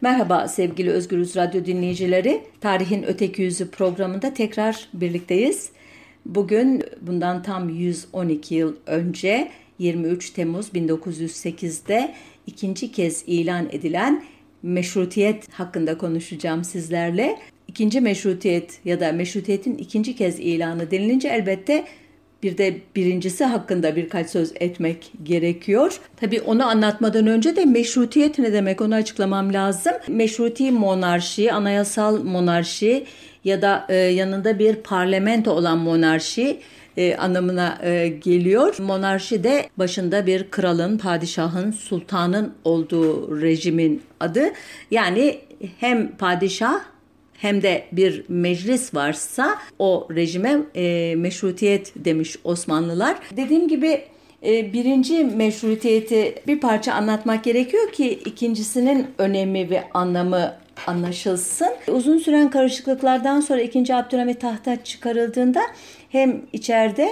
Merhaba sevgili Özgürüz Radyo dinleyicileri. Tarihin Öteki Yüzü programında tekrar birlikteyiz. Bugün bundan tam 112 yıl önce 23 Temmuz 1908'de ikinci kez ilan edilen meşrutiyet hakkında konuşacağım sizlerle. İkinci meşrutiyet ya da meşrutiyetin ikinci kez ilanı denilince elbette bir de birincisi hakkında birkaç söz etmek gerekiyor. Tabii onu anlatmadan önce de meşrutiyet ne demek onu açıklamam lazım. Meşruti monarşi, anayasal monarşi ya da e, yanında bir parlamento olan monarşi e, anlamına e, geliyor. Monarşi de başında bir kralın, padişahın, sultanın olduğu rejimin adı. Yani hem padişah hem de bir meclis varsa o rejime e, meşrutiyet demiş Osmanlılar. Dediğim gibi e, birinci meşrutiyeti bir parça anlatmak gerekiyor ki ikincisinin önemi ve anlamı anlaşılsın. Uzun süren karışıklıklardan sonra 2. Abdülhamit tahta çıkarıldığında hem içeride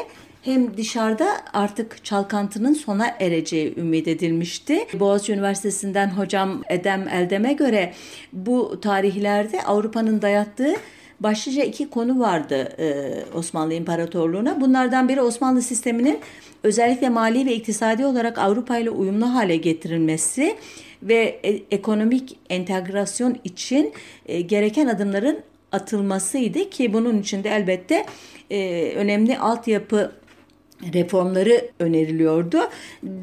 hem dışarıda artık çalkantının sona ereceği ümit edilmişti. Boğaziçi Üniversitesi'nden hocam Edem Eldem'e göre bu tarihlerde Avrupa'nın dayattığı başlıca iki konu vardı e, Osmanlı İmparatorluğu'na. Bunlardan biri Osmanlı sisteminin özellikle mali ve iktisadi olarak Avrupa ile uyumlu hale getirilmesi ve e, ekonomik entegrasyon için e, gereken adımların atılmasıydı ki bunun için de elbette e, önemli altyapı reformları öneriliyordu.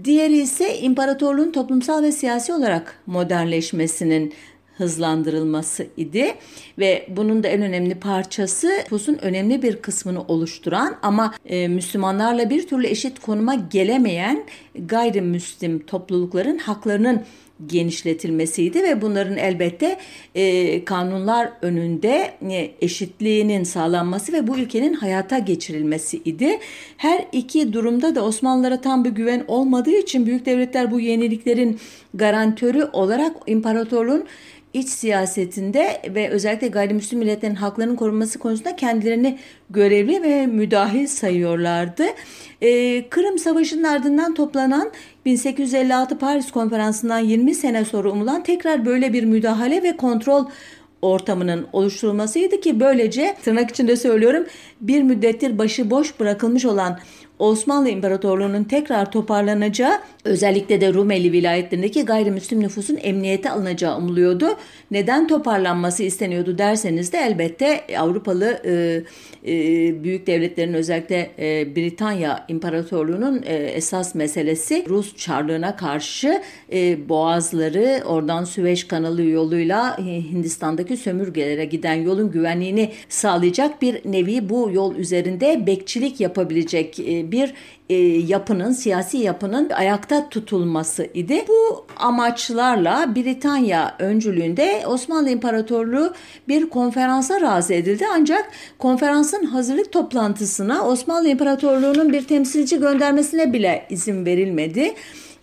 Diğeri ise imparatorluğun toplumsal ve siyasi olarak modernleşmesinin hızlandırılması idi ve bunun da en önemli parçası nüfusun önemli bir kısmını oluşturan ama e, Müslümanlarla bir türlü eşit konuma gelemeyen gayrimüslim toplulukların haklarının genişletilmesiydi ve bunların elbette e, kanunlar önünde e, eşitliğinin sağlanması ve bu ülkenin hayata geçirilmesi idi. Her iki durumda da Osmanlılara tam bir güven olmadığı için büyük devletler bu yeniliklerin garantörü olarak imparatorluğun iç siyasetinde ve özellikle gayrimüslim milletlerin haklarının korunması konusunda kendilerini görevli ve müdahil sayıyorlardı. Ee, Kırım Savaşı'nın ardından toplanan 1856 Paris Konferansı'ndan 20 sene sonra umulan tekrar böyle bir müdahale ve kontrol ortamının oluşturulmasıydı ki böylece tırnak içinde söylüyorum bir müddettir başı boş bırakılmış olan Osmanlı İmparatorluğu'nun tekrar toparlanacağı özellikle de Rumeli vilayetlerindeki gayrimüslim nüfusun emniyete alınacağı umuluyordu. Neden toparlanması isteniyordu derseniz de elbette Avrupalı e, e, büyük devletlerin özellikle e, Britanya İmparatorluğu'nun e, esas meselesi Rus Çarlığına karşı e, boğazları oradan Süveyş kanalı yoluyla Hindistan'daki sömürgelere giden yolun güvenliğini sağlayacak bir nevi bu yol üzerinde bekçilik yapabilecek e, bir e, yapının, siyasi yapının ayakta tutulması idi. Bu amaçlarla Britanya öncülüğünde Osmanlı İmparatorluğu bir konferansa razı edildi. Ancak konferansın hazırlık toplantısına Osmanlı İmparatorluğu'nun bir temsilci göndermesine bile izin verilmedi.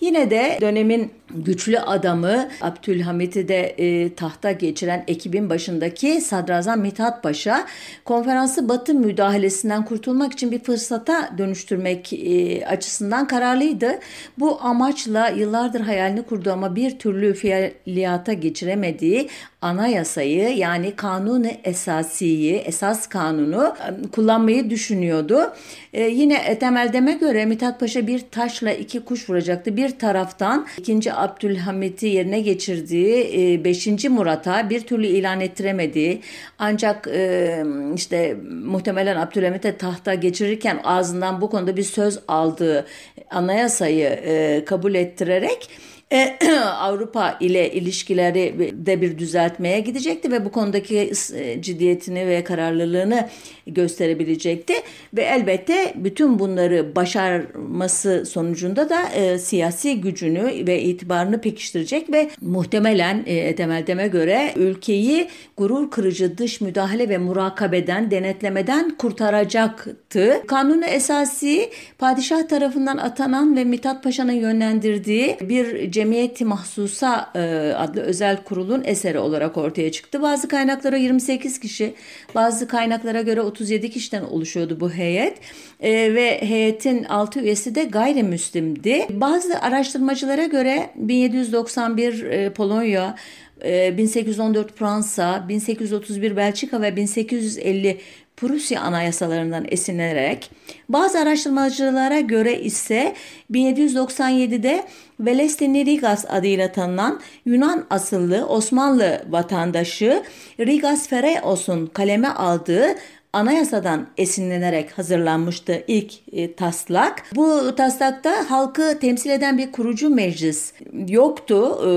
Yine de dönemin güçlü adamı Abdülhamit'i de e, tahta geçiren ekibin başındaki Sadrazam Mithat Paşa konferansı Batı müdahalesinden kurtulmak için bir fırsata dönüştürmek e, açısından kararlıydı. Bu amaçla yıllardır hayalini kurdu ama bir türlü fiyaliyata geçiremediği anayasayı yani kanunu esasiyi, esas kanunu kullanmayı düşünüyordu. E, yine temeldeme göre Mithat Paşa bir taşla iki kuş vuracaktı. Bir taraftan ikinci Abdülhamit'i yerine geçirdiği 5. E, Murat'a bir türlü ilan ettiremediği ancak e, işte muhtemelen Abdülhamit'e tahta geçirirken ağzından bu konuda bir söz aldığı anayasayı e, kabul ettirerek Avrupa ile ilişkileri de bir düzeltmeye gidecekti ve bu konudaki ciddiyetini ve kararlılığını gösterebilecekti ve elbette bütün bunları başarması sonucunda da e, siyasi gücünü ve itibarını pekiştirecek ve muhtemelen e, Temeldem'e göre ülkeyi gurur kırıcı dış müdahale ve murakabeden, denetlemeden kurtaracaktı. Kanunu esası padişah tarafından atanan ve Mithat Paşa'nın yönlendirdiği bir Cemiyeti Mahsusa e, adlı özel kurulun eseri olarak ortaya çıktı. Bazı kaynaklara 28 kişi, bazı kaynaklara göre 37 kişiden oluşuyordu bu heyet e, ve heyetin 6 üyesi de gayrimüslimdi. Bazı araştırmacılara göre 1791 e, Polonya, 1814 Fransa, 1831 Belçika ve 1850 Prusya anayasalarından esinlenerek bazı araştırmacılara göre ise 1797'de Velesti Nerigas adıyla tanınan Yunan asıllı Osmanlı vatandaşı Rigas Fereos'un kaleme aldığı anayasadan esinlenerek hazırlanmıştı ilk e, taslak. Bu taslakta halkı temsil eden bir kurucu meclis yoktu. E,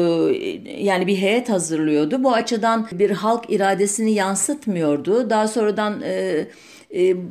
yani bir heyet hazırlıyordu. Bu açıdan bir halk iradesini yansıtmıyordu. Daha sonradan e,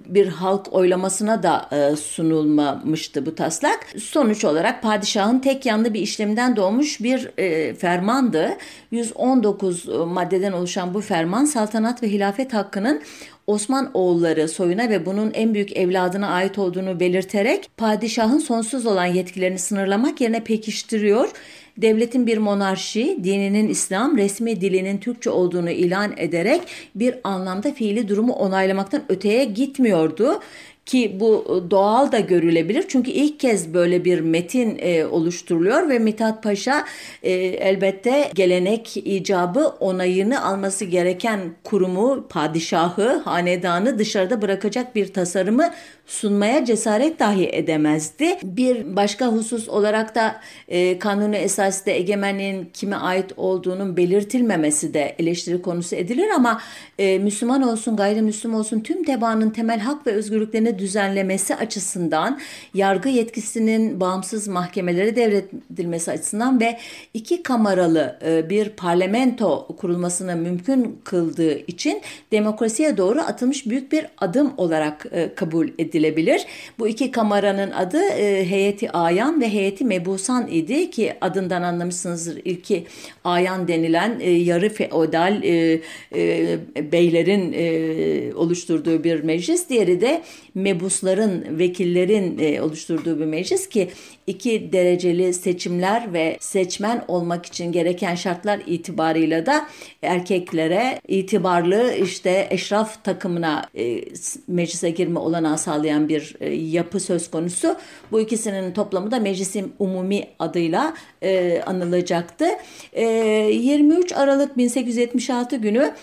bir halk oylamasına da e, sunulmamıştı bu taslak. Sonuç olarak padişahın tek yanlı bir işleminden doğmuş bir e, fermandı. 119 maddeden oluşan bu ferman saltanat ve hilafet hakkının Osman oğulları soyuna ve bunun en büyük evladına ait olduğunu belirterek padişahın sonsuz olan yetkilerini sınırlamak yerine pekiştiriyor. Devletin bir monarşi, dininin İslam, resmi dilinin Türkçe olduğunu ilan ederek bir anlamda fiili durumu onaylamaktan öteye gitmiyordu ki bu doğal da görülebilir. Çünkü ilk kez böyle bir metin e, oluşturuluyor ve Mithat Paşa e, elbette gelenek icabı onayını alması gereken kurumu, padişahı, hanedanı dışarıda bırakacak bir tasarımı sunmaya cesaret dahi edemezdi. Bir başka husus olarak da e, kanunu esasında egemenliğin kime ait olduğunun belirtilmemesi de eleştiri konusu edilir ama e, Müslüman olsun gayrimüslim olsun tüm tebaanın temel hak ve özgürlüklerini düzenlemesi açısından yargı yetkisinin bağımsız mahkemelere devredilmesi açısından ve iki kameralı e, bir parlamento kurulmasını mümkün kıldığı için demokrasiye doğru atılmış büyük bir adım olarak e, kabul edilir edilebilir. Bu iki kameranın adı e, Heyeti Ayan ve Heyeti Mebusan idi ki adından anlamışsınızdır. İlki Ayan denilen e, yarı feodal e, e, beylerin e, oluşturduğu bir meclis. Diğeri de mebusların, vekillerin e, oluşturduğu bir meclis ki iki dereceli seçimler ve seçmen olmak için gereken şartlar itibarıyla da erkeklere itibarlı işte eşraf takımına e, meclise girme olanağı sağlayan bir e, yapı söz konusu. Bu ikisinin toplamı da Meclisin Umumi adıyla e, anılacaktı. E, 23 Aralık 1876 günü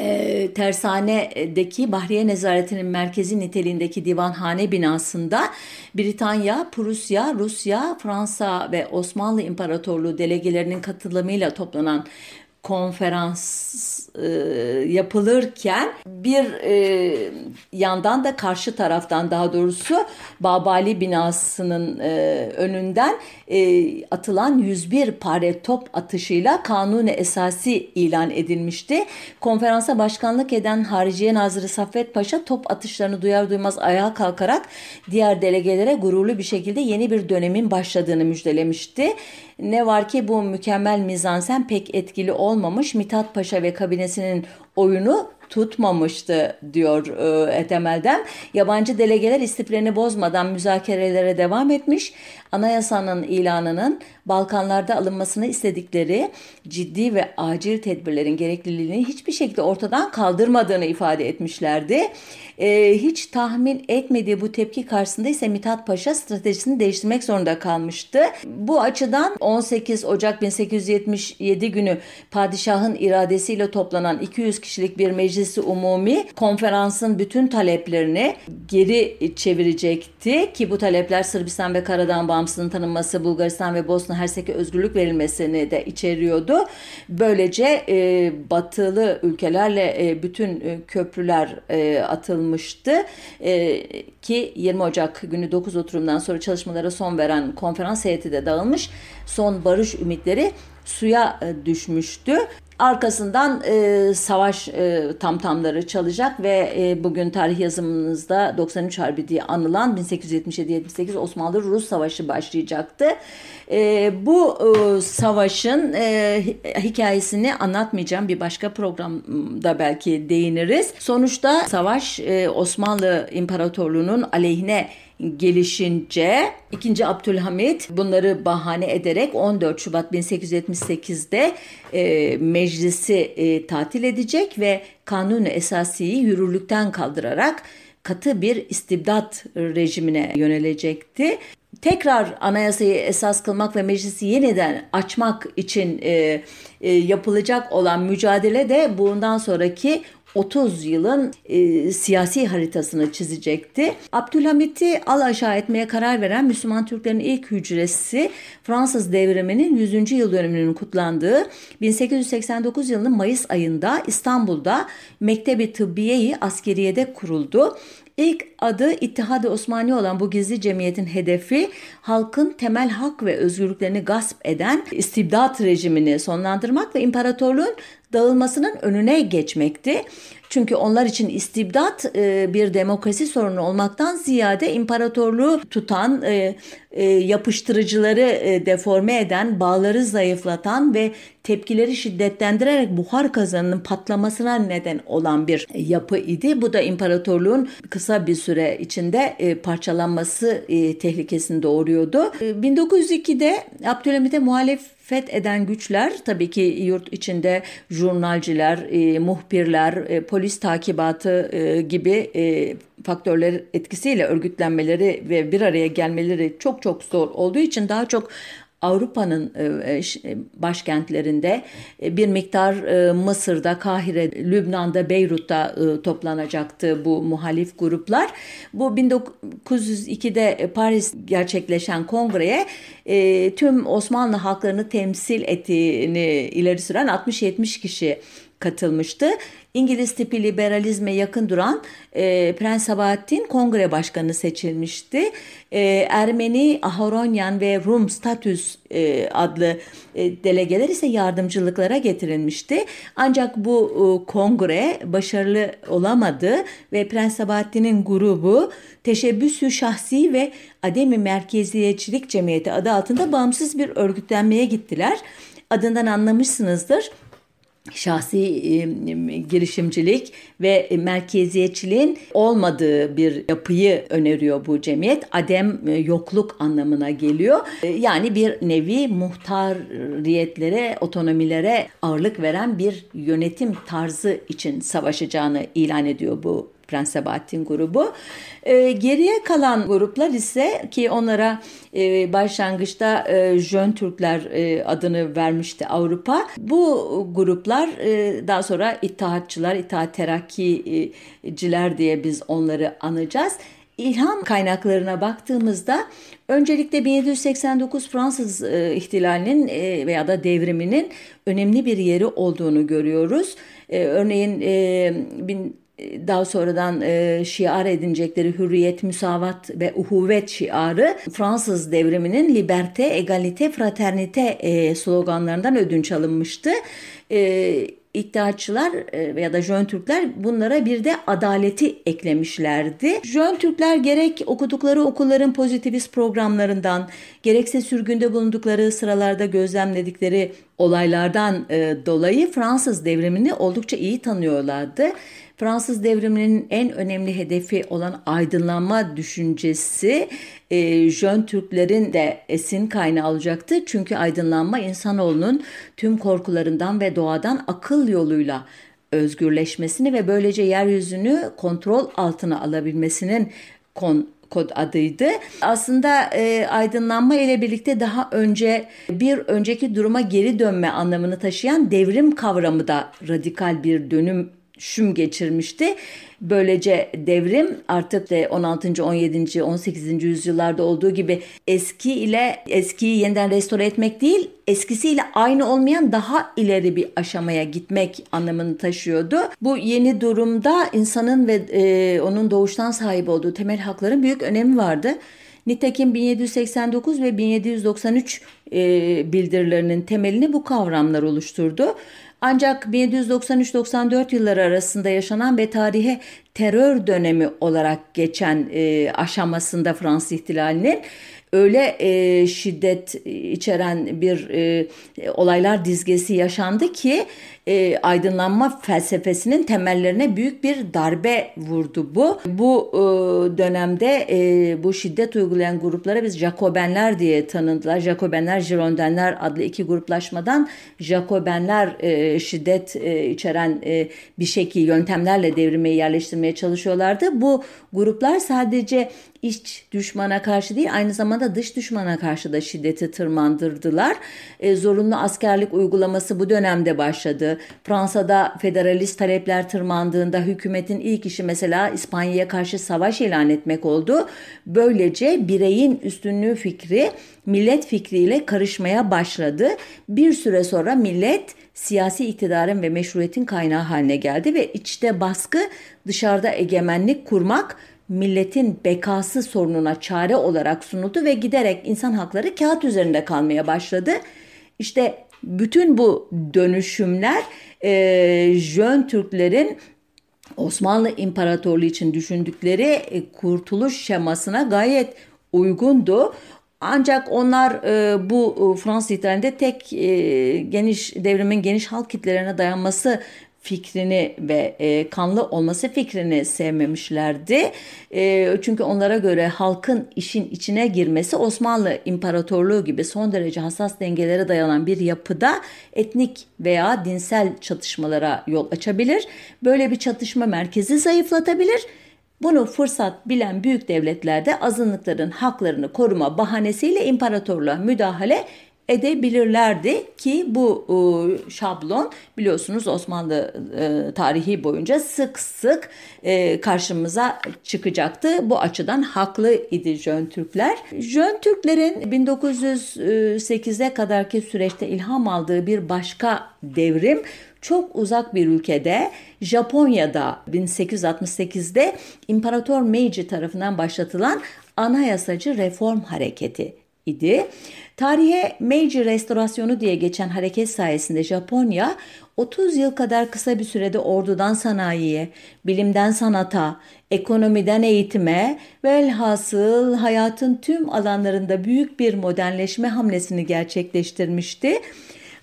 e, tersanedeki Bahriye Nezaretinin merkezi niteliğindeki divanhane binasında Britanya, Prusya, Rusya, Fransa ve Osmanlı İmparatorluğu delegelerinin katılımıyla toplanan konferans e, yapılırken bir e, yandan da karşı taraftan daha doğrusu Babali binasının e, önünden e, atılan 101 pare top atışıyla kanuni esası ilan edilmişti. Konferansa başkanlık eden Hariciye Nazırı Saffet Paşa top atışlarını duyar duymaz ayağa kalkarak diğer delegelere gururlu bir şekilde yeni bir dönemin başladığını müjdelemişti. Ne var ki bu mükemmel mizansen pek etkili olmamış. Mithat Paşa ve kabinesinin oyunu tutmamıştı diyor e, Etemel'den. Yabancı delegeler istiflerini bozmadan müzakerelere devam etmiş. Anayasanın ilanının Balkanlarda alınmasını istedikleri ciddi ve acil tedbirlerin gerekliliğini hiçbir şekilde ortadan kaldırmadığını ifade etmişlerdi. Ee, hiç tahmin etmediği bu tepki karşısında ise Mithat Paşa stratejisini değiştirmek zorunda kalmıştı. Bu açıdan 18 Ocak 1877 günü padişahın iradesiyle toplanan 200 kişilik bir meclisi umumi konferansın bütün taleplerini geri çevirecekti ki bu talepler Sırbistan ve Karadağ bağımsızlığın tanınması, Bulgaristan ve Bosna Hersek'e özgürlük verilmesini de içeriyordu. Böylece e, batılı ülkelerle e, bütün e, köprüler e, atılmıştı e, ki 20 Ocak günü 9 oturumdan sonra çalışmalara son veren konferans heyeti de dağılmış. Son barış ümitleri suya e, düşmüştü. Arkasından e, savaş e, tamtamları çalacak ve e, bugün tarih yazımınızda 93 Harbi diye anılan 1877-78 Osmanlı-Rus Savaşı başlayacaktı. E, bu e, savaşın e, hikayesini anlatmayacağım. Bir başka programda belki değiniriz. Sonuçta savaş e, Osmanlı İmparatorluğu'nun aleyhine gelişince 2. Abdülhamit bunları bahane ederek 14 Şubat 1878'de e, meclisi e, tatil edecek ve kanun esasiyi yürürlükten kaldırarak katı bir istibdat rejimine yönelecekti. Tekrar anayasayı esas kılmak ve meclisi yeniden açmak için e, e, yapılacak olan mücadele de bundan sonraki 30 yılın e, siyasi haritasını çizecekti. Abdülhamit'i al aşağı etmeye karar veren Müslüman Türklerin ilk hücresi Fransız devriminin 100. yıl dönümünün kutlandığı 1889 yılının Mayıs ayında İstanbul'da Mektebi Tıbbiye-i Askeriye'de kuruldu. İlk adı İttihad-ı Osmani olan bu gizli cemiyetin hedefi halkın temel hak ve özgürlüklerini gasp eden istibdat rejimini sonlandırmak ve imparatorluğun dağılmasının önüne geçmekti. Çünkü onlar için istibdat e, bir demokrasi sorunu olmaktan ziyade imparatorluğu tutan, e, e, yapıştırıcıları deforme eden, bağları zayıflatan ve tepkileri şiddetlendirerek buhar kazanının patlamasına neden olan bir yapı idi. Bu da imparatorluğun kısa bir süre içinde parçalanması tehlikesini doğuruyordu. 1902'de Abdülhamit'e muhalif feth eden güçler tabii ki yurt içinde jurnalciler, e, muhbirler, e, polis takibatı e, gibi e, faktörler etkisiyle örgütlenmeleri ve bir araya gelmeleri çok çok zor olduğu için daha çok Avrupa'nın e, e, e, başkentlerinde bir miktar Mısır'da, Kahire, Lübnan'da, Beyrut'ta toplanacaktı bu muhalif gruplar. Bu 1902'de Paris gerçekleşen kongreye tüm Osmanlı halklarını temsil ettiğini ileri süren 60-70 kişi katılmıştı. İngiliz tipi liberalizme yakın duran e, Prens Sabahattin kongre başkanı seçilmişti. E, Ermeni, Aharonyan ve Rum statüs e, adlı e, delegeler ise yardımcılıklara getirilmişti. Ancak bu e, kongre başarılı olamadı ve Prens Sabahattin'in grubu Teşebbüsü Şahsi ve Ademi Merkeziyetçilik Cemiyeti adı altında bağımsız bir örgütlenmeye gittiler. Adından anlamışsınızdır şahsi girişimcilik ve merkeziyetçiliğin olmadığı bir yapıyı öneriyor bu cemiyet. Adem yokluk anlamına geliyor. Yani bir nevi muhtariyetlere, otonomilere ağırlık veren bir yönetim tarzı için savaşacağını ilan ediyor bu Prens Sabahattin grubu. E, geriye kalan gruplar ise ki onlara e, başlangıçta e, Jön Türkler e, adını vermişti Avrupa. Bu gruplar e, daha sonra İttihatçılar, İttihat Terakkiciler diye biz onları anacağız. İlham kaynaklarına baktığımızda öncelikle 1789 Fransız e, ihtilalinin e, veya da devriminin önemli bir yeri olduğunu görüyoruz. E, örneğin e, bin, daha sonradan e, şiar edinecekleri hürriyet, müsavat ve uhuvvet şiarı Fransız devriminin liberté, egalite, fraternite e, sloganlarından ödünç alınmıştı. E, İttihatçılar e, da Jön Türkler bunlara bir de adaleti eklemişlerdi. Jön Türkler gerek okudukları okulların pozitivist programlarından, gerekse sürgünde bulundukları sıralarda gözlemledikleri olaylardan e, dolayı Fransız devrimini oldukça iyi tanıyorlardı. Fransız devriminin en önemli hedefi olan aydınlanma düşüncesi e, Jön Türklerin de esin kaynağı olacaktı. Çünkü aydınlanma insanoğlunun tüm korkularından ve doğadan akıl yoluyla özgürleşmesini ve böylece yeryüzünü kontrol altına alabilmesinin kon, kod adıydı. Aslında e, aydınlanma ile birlikte daha önce bir önceki duruma geri dönme anlamını taşıyan devrim kavramı da radikal bir dönüm şüm geçirmişti. Böylece devrim artık de 16. 17. 18. yüzyıllarda olduğu gibi eski ile eskiyi yeniden restore etmek değil, eskisiyle aynı olmayan daha ileri bir aşamaya gitmek anlamını taşıyordu. Bu yeni durumda insanın ve e, onun doğuştan sahip olduğu temel hakların büyük önemi vardı. Nitekim 1789 ve 1793 e, bildirilerinin temelini bu kavramlar oluşturdu. Ancak 1793-94 yılları arasında yaşanan ve tarihe terör dönemi olarak geçen e, aşamasında Fransız ihtilalinin öyle e, şiddet içeren bir e, olaylar dizgesi yaşandı ki e, aydınlanma felsefesinin temellerine büyük bir darbe vurdu bu. Bu e, dönemde e, bu şiddet uygulayan gruplara biz Jacobenler diye tanındılar. Jacobenler, Girondenler adlı iki gruplaşmadan Jacobenler e, şiddet e, içeren e, bir şekil yöntemlerle devrimi yerleştirmeye çalışıyorlardı. Bu gruplar sadece iç düşmana karşı değil aynı zamanda dış düşmana karşı da şiddeti tırmandırdılar. E, zorunlu askerlik uygulaması bu dönemde başladı. Fransa'da federalist talepler tırmandığında hükümetin ilk işi mesela İspanya'ya karşı savaş ilan etmek oldu. Böylece bireyin üstünlüğü fikri millet fikriyle karışmaya başladı. Bir süre sonra millet siyasi iktidarın ve meşruiyetin kaynağı haline geldi ve içte baskı dışarıda egemenlik kurmak milletin bekası sorununa çare olarak sunuldu ve giderek insan hakları kağıt üzerinde kalmaya başladı. İşte bütün bu dönüşümler e, Jön Türklerin Osmanlı İmparatorluğu için düşündükleri e, kurtuluş şemasına gayet uygundu. Ancak onlar e, bu e, Fransız ihtilalinde tek e, geniş devrimin geniş halk kitlelerine dayanması fikrini ve e, kanlı olması fikrini sevmemişlerdi. E, çünkü onlara göre halkın işin içine girmesi Osmanlı İmparatorluğu gibi son derece hassas dengelere dayanan bir yapıda etnik veya dinsel çatışmalara yol açabilir. Böyle bir çatışma merkezi zayıflatabilir. Bunu fırsat bilen büyük devletlerde azınlıkların haklarını koruma bahanesiyle imparatorluğa müdahale edebilirlerdi ki bu e, şablon biliyorsunuz Osmanlı e, tarihi boyunca sık sık e, karşımıza çıkacaktı. Bu açıdan haklı idi Jön Türkler. Jön Türklerin 1908'e kadarki süreçte ilham aldığı bir başka devrim çok uzak bir ülkede Japonya'da 1868'de İmparator Meiji tarafından başlatılan anayasacı reform hareketi idi. Tarihe Meiji Restorasyonu diye geçen hareket sayesinde Japonya 30 yıl kadar kısa bir sürede ordudan sanayiye, bilimden sanata, ekonomiden eğitime velhasıl hayatın tüm alanlarında büyük bir modernleşme hamlesini gerçekleştirmişti.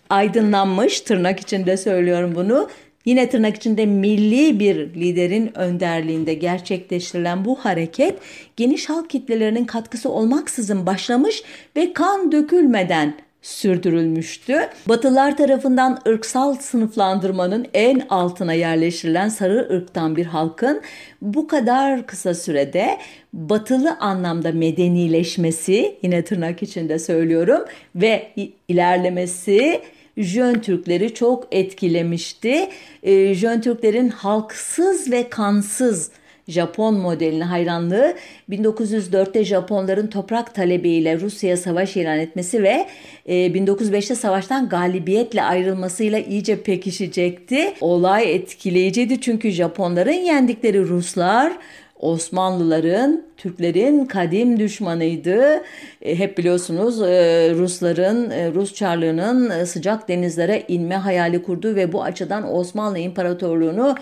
Aydınlanmış, tırnak içinde söylüyorum bunu, Yine tırnak içinde milli bir liderin önderliğinde gerçekleştirilen bu hareket geniş halk kitlelerinin katkısı olmaksızın başlamış ve kan dökülmeden sürdürülmüştü. Batılar tarafından ırksal sınıflandırmanın en altına yerleştirilen sarı ırktan bir halkın bu kadar kısa sürede batılı anlamda medenileşmesi yine tırnak içinde söylüyorum ve ilerlemesi Jön Türkleri çok etkilemişti. E, Jön Türklerin halksız ve kansız Japon modeline hayranlığı 1904'te Japonların toprak talebiyle Rusya'ya savaş ilan etmesi ve 1905'te e, savaştan galibiyetle ayrılmasıyla iyice pekişecekti. Olay etkileyiciydi çünkü Japonların yendikleri Ruslar Osmanlıların, Türklerin kadim düşmanıydı. E, hep biliyorsunuz e, Rusların, e, Rus Çarlığı'nın sıcak denizlere inme hayali kurdu ve bu açıdan Osmanlı İmparatorluğu'nu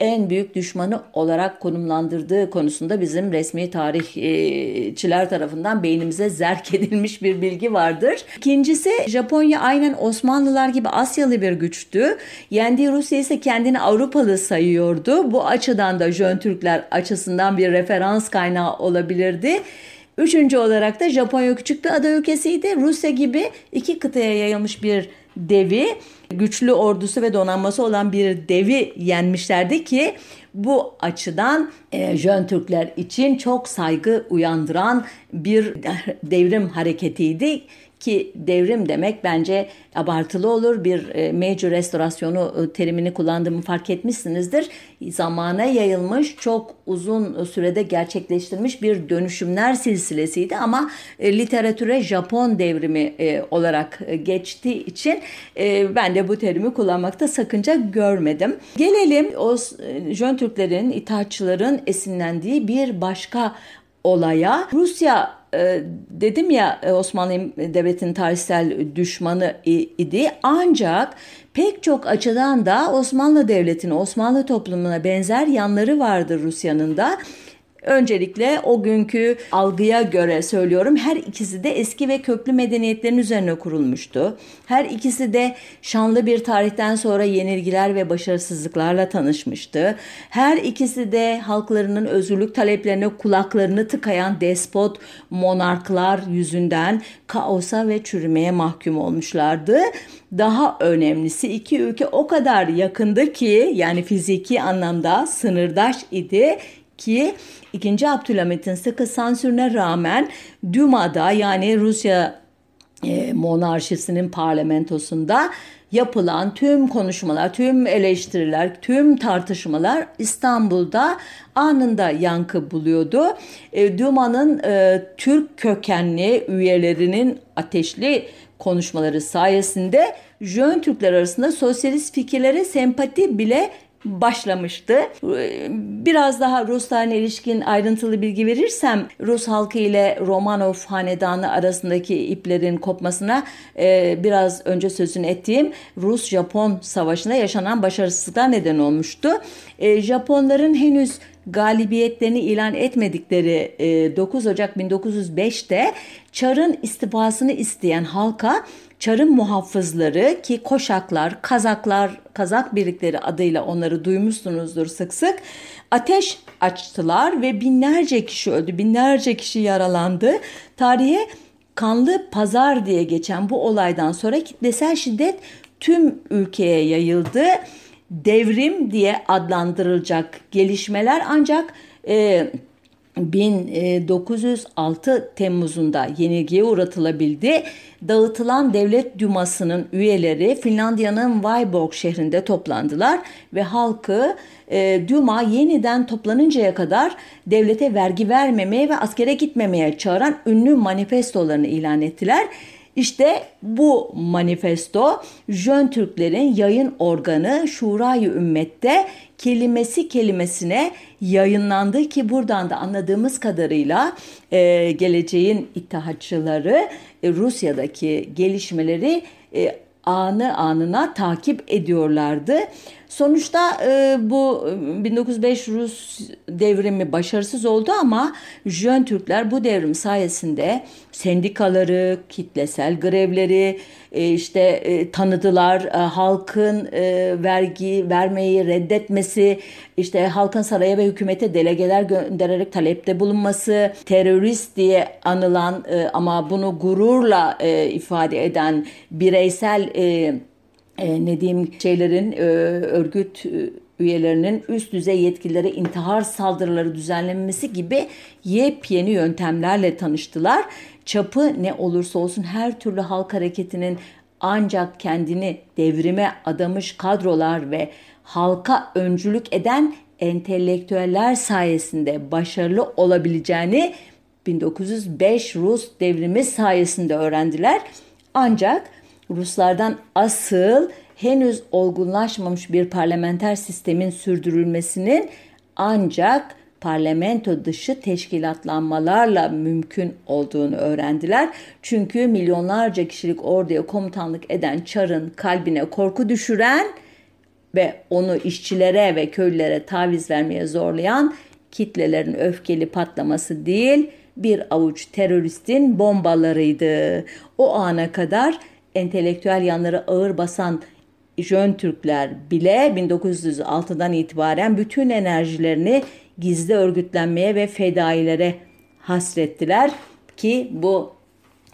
en büyük düşmanı olarak konumlandırdığı konusunda bizim resmi tarihçiler tarafından beynimize zerk edilmiş bir bilgi vardır. İkincisi Japonya aynen Osmanlılar gibi Asyalı bir güçtü. Yendiği Rusya ise kendini Avrupalı sayıyordu. Bu açıdan da Jön Türkler açısından bir referans kaynağı olabilirdi. Üçüncü olarak da Japonya küçük bir ada ülkesiydi. Rusya gibi iki kıtaya yayılmış bir devi güçlü ordusu ve donanması olan bir devi yenmişlerdi ki bu açıdan e, Jön Türkler için çok saygı uyandıran bir devrim hareketiydi ki devrim demek bence abartılı olur. Bir e, major restorasyonu e, terimini kullandığımı fark etmişsinizdir. Zamana yayılmış, çok uzun sürede gerçekleştirilmiş bir dönüşümler silsilesiydi ama e, literatüre Japon devrimi olarak geçtiği için ben de bu terimi kullanmakta sakınca görmedim. Gelelim o e, Jön Türklerin, İttihatçıların esinlendiği bir başka olaya Rusya e, dedim ya e, Osmanlı Devleti'nin tarihsel düşmanı idi ancak pek çok açıdan da Osmanlı Devleti'nin Osmanlı toplumuna benzer yanları vardır Rusya'nın da. Öncelikle o günkü algıya göre söylüyorum her ikisi de eski ve köklü medeniyetlerin üzerine kurulmuştu. Her ikisi de şanlı bir tarihten sonra yenilgiler ve başarısızlıklarla tanışmıştı. Her ikisi de halklarının özgürlük taleplerine kulaklarını tıkayan despot monarklar yüzünden kaosa ve çürümeye mahkum olmuşlardı. Daha önemlisi iki ülke o kadar yakındı ki yani fiziki anlamda sınırdaş idi ki 2. Abdülhamit'in sıkı sansürüne rağmen Duma'da yani Rusya e, monarşisinin parlamentosunda yapılan tüm konuşmalar, tüm eleştiriler, tüm tartışmalar İstanbul'da anında yankı buluyordu. E, Duma'nın e, Türk kökenli üyelerinin ateşli konuşmaları sayesinde Jön Türkler arasında sosyalist fikirlere sempati bile başlamıştı. Biraz daha Ruslarla ilişkin ayrıntılı bilgi verirsem Rus halkı ile Romanov hanedanı arasındaki iplerin kopmasına e, biraz önce sözünü ettiğim Rus-Japon savaşında yaşanan başarısızlıklar neden olmuştu. E, Japonların henüz galibiyetlerini ilan etmedikleri 9 e, Ocak 1905'te Çar'ın istifasını isteyen halka Çar'ın muhafızları ki koşaklar, kazaklar, kazak birlikleri adıyla onları duymuşsunuzdur sık sık ateş açtılar ve binlerce kişi öldü, binlerce kişi yaralandı. Tarihe kanlı pazar diye geçen bu olaydan sonra kitlesel şiddet tüm ülkeye yayıldı. Devrim diye adlandırılacak gelişmeler ancak e, 1906 Temmuz'unda yenilgiye uğratılabildi. Dağıtılan devlet dümasının üyeleri Finlandiya'nın Vyborg şehrinde toplandılar ve halkı e, Duma yeniden toplanıncaya kadar devlete vergi vermemeye ve askere gitmemeye çağıran ünlü manifestolarını ilan ettiler. İşte bu manifesto Jön Türklerin yayın organı Şurayı Ümmet'te kelimesi kelimesine yayınlandı ki buradan da anladığımız kadarıyla e, geleceğin ittihatçıları e, Rusya'daki gelişmeleri e, anı anına takip ediyorlardı. Sonuçta e, bu 1905 Rus devrimi başarısız oldu ama Jön Türkler bu devrim sayesinde sendikaları, kitlesel grevleri e, işte e, tanıdılar. E, halkın e, vergi vermeyi reddetmesi, işte halkın saraya ve hükümete delegeler göndererek talepte bulunması, terörist diye anılan e, ama bunu gururla e, ifade eden bireysel e, e, ne diyeyim şeylerin e, örgüt e, üyelerinin üst düzey yetkililere intihar saldırıları düzenlenmesi gibi yepyeni yöntemlerle tanıştılar. Çapı ne olursa olsun her türlü halk hareketinin ancak kendini devrime adamış kadrolar ve halka öncülük eden entelektüeller sayesinde başarılı olabileceğini 1905 Rus devrimi sayesinde öğrendiler. Ancak Ruslardan asıl henüz olgunlaşmamış bir parlamenter sistemin sürdürülmesinin ancak parlamento dışı teşkilatlanmalarla mümkün olduğunu öğrendiler. Çünkü milyonlarca kişilik orduya komutanlık eden Çar'ın kalbine korku düşüren ve onu işçilere ve köylülere taviz vermeye zorlayan kitlelerin öfkeli patlaması değil, bir avuç teröristin bombalarıydı. O ana kadar entelektüel yanları ağır basan Jön Türkler bile 1906'dan itibaren bütün enerjilerini gizli örgütlenmeye ve fedailere hasrettiler ki bu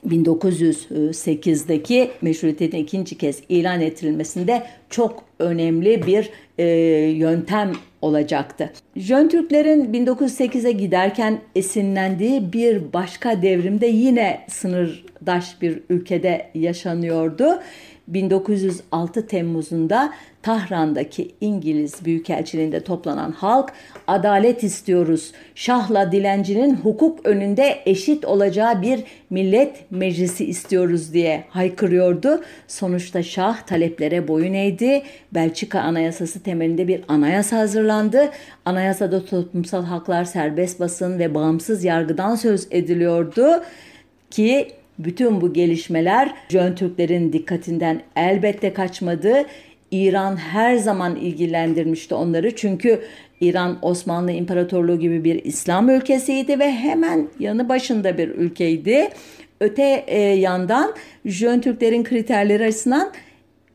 1908'deki meşrutiyetin ikinci kez ilan ettirilmesinde çok önemli bir e, yöntem olacaktı. Jön Türklerin 1908'e giderken esinlendiği bir başka devrimde yine sınırdaş bir ülkede yaşanıyordu. 1906 Temmuz'unda Tahran'daki İngiliz Büyükelçiliğinde toplanan halk adalet istiyoruz. Şahla dilencinin hukuk önünde eşit olacağı bir millet meclisi istiyoruz diye haykırıyordu. Sonuçta şah taleplere boyun eğdi. Belçika Anayasası temelinde bir anayasa hazırlandı. Anayasada toplumsal haklar, serbest basın ve bağımsız yargıdan söz ediliyordu ki bütün bu gelişmeler Jön Türklerin dikkatinden elbette kaçmadı. İran her zaman ilgilendirmişti onları çünkü İran Osmanlı İmparatorluğu gibi bir İslam ülkesiydi ve hemen yanı başında bir ülkeydi. Öte e, yandan Jön Türklerin kriterleri açısından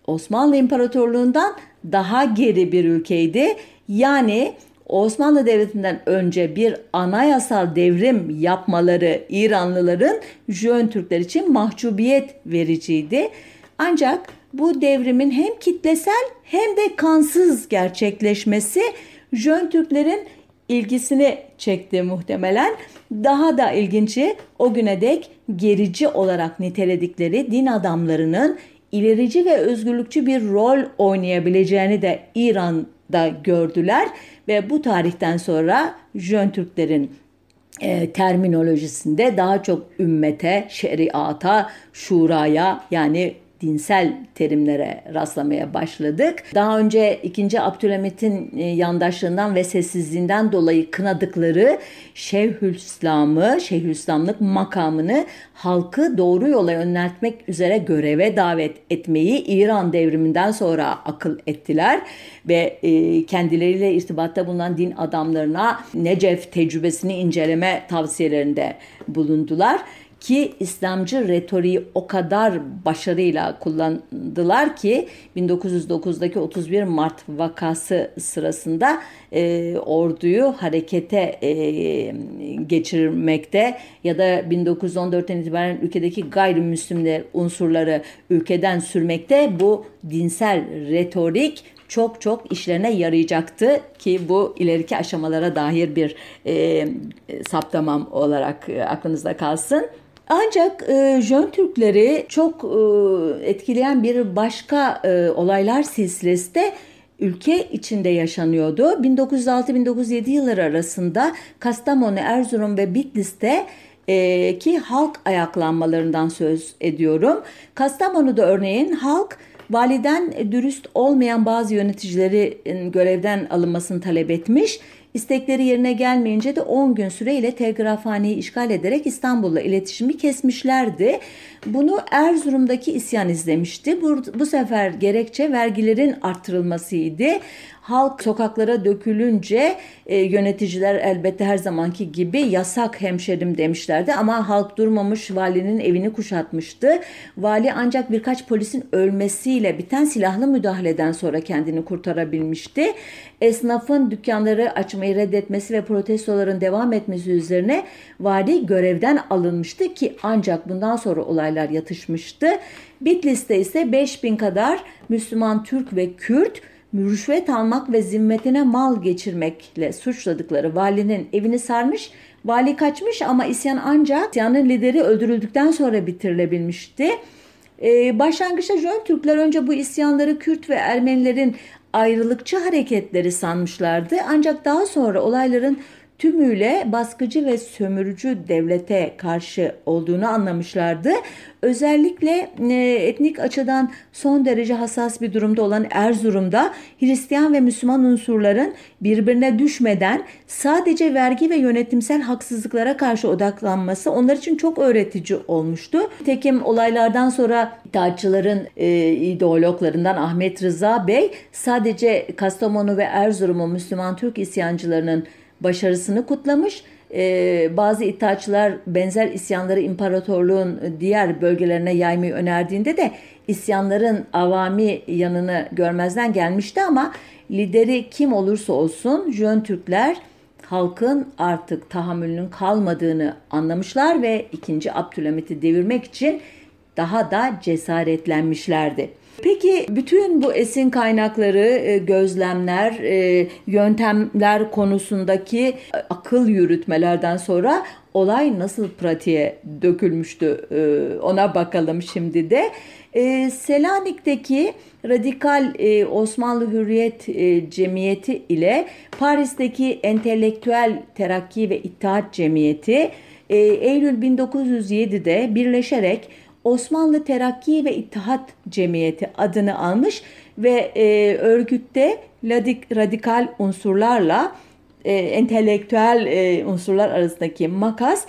Osmanlı İmparatorluğu'ndan daha geri bir ülkeydi. Yani Osmanlı Devleti'nden önce bir anayasal devrim yapmaları İranlıların Jön Türkler için mahcubiyet vericiydi. Ancak bu devrimin hem kitlesel hem de kansız gerçekleşmesi Jön Türklerin ilgisini çekti muhtemelen. Daha da ilginci o güne dek gerici olarak niteledikleri din adamlarının ilerici ve özgürlükçü bir rol oynayabileceğini de İran'da gördüler ve bu tarihten sonra Jön Türklerin e, terminolojisinde daha çok ümmete, şeriata, şuraya yani dinsel terimlere rastlamaya başladık. Daha önce 2. Abdülhamit'in e, yandaşlığından ve sessizliğinden dolayı kınadıkları Şeyhülislam'ı, Şeyhülislamlık makamını halkı doğru yola yöneltmek üzere göreve davet etmeyi İran devriminden sonra akıl ettiler ve e, kendileriyle irtibatta bulunan din adamlarına Necef tecrübesini inceleme tavsiyelerinde bulundular ki İslamcı retoriği o kadar başarıyla kullandılar ki 1909'daki 31 Mart vakası sırasında e, orduyu harekete e, geçirmekte ya da 1914'ten itibaren ülkedeki gayrimüslimler unsurları ülkeden sürmekte bu dinsel retorik çok çok işlerine yarayacaktı ki bu ileriki aşamalara dair bir e, saptamam olarak e, aklınızda kalsın. Ancak e, Jön Türkleri çok e, etkileyen bir başka e, olaylar silsilesi de ülke içinde yaşanıyordu. 1906-1907 yılları arasında Kastamonu, Erzurum ve Bitlis'te e, ki halk ayaklanmalarından söz ediyorum. Kastamonu'da örneğin halk validen dürüst olmayan bazı yöneticilerin görevden alınmasını talep etmiş İstekleri yerine gelmeyince de 10 gün süreyle telgrafhaneyi işgal ederek İstanbul'la iletişimi kesmişlerdi. Bunu Erzurum'daki isyan izlemişti. Bu, bu sefer gerekçe vergilerin arttırılmasıydı halk sokaklara dökülünce e, yöneticiler elbette her zamanki gibi yasak hemşerim demişlerdi ama halk durmamış valinin evini kuşatmıştı. Vali ancak birkaç polisin ölmesiyle biten silahlı müdahaleden sonra kendini kurtarabilmişti. Esnafın dükkanları açmayı reddetmesi ve protestoların devam etmesi üzerine vali görevden alınmıştı ki ancak bundan sonra olaylar yatışmıştı. Bitlis'te ise 5000 kadar Müslüman Türk ve Kürt rüşvet almak ve zimmetine mal geçirmekle suçladıkları valinin evini sarmış. Vali kaçmış ama isyan ancak isyanın lideri öldürüldükten sonra bitirilebilmişti. Ee, başlangıçta Jön Türkler önce bu isyanları Kürt ve Ermenilerin ayrılıkçı hareketleri sanmışlardı. Ancak daha sonra olayların tümüyle baskıcı ve sömürücü devlete karşı olduğunu anlamışlardı. Özellikle e, etnik açıdan son derece hassas bir durumda olan Erzurum'da Hristiyan ve Müslüman unsurların birbirine düşmeden sadece vergi ve yönetimsel haksızlıklara karşı odaklanması onlar için çok öğretici olmuştu. Tekim olaylardan sonra İttihatçıların e, ideologlarından Ahmet Rıza Bey sadece Kastamonu ve Erzurum'un Müslüman Türk isyancılarının başarısını kutlamış. Ee, bazı iddiaçılar benzer isyanları imparatorluğun diğer bölgelerine yaymayı önerdiğinde de isyanların avami yanını görmezden gelmişti ama lideri kim olursa olsun Jön Türkler halkın artık tahammülünün kalmadığını anlamışlar ve 2. Abdülhamit'i devirmek için daha da cesaretlenmişlerdi. Peki bütün bu esin kaynakları, e, gözlemler, e, yöntemler konusundaki akıl yürütmelerden sonra olay nasıl pratiğe dökülmüştü e, ona bakalım şimdi de. Selanik'teki Radikal Osmanlı Hürriyet Cemiyeti ile Paris'teki Entelektüel Terakki ve İttihat Cemiyeti Eylül 1907'de birleşerek Osmanlı Terakki ve İttihat Cemiyeti adını almış ve e, örgütte ladik, radikal unsurlarla e, entelektüel e, unsurlar arasındaki makas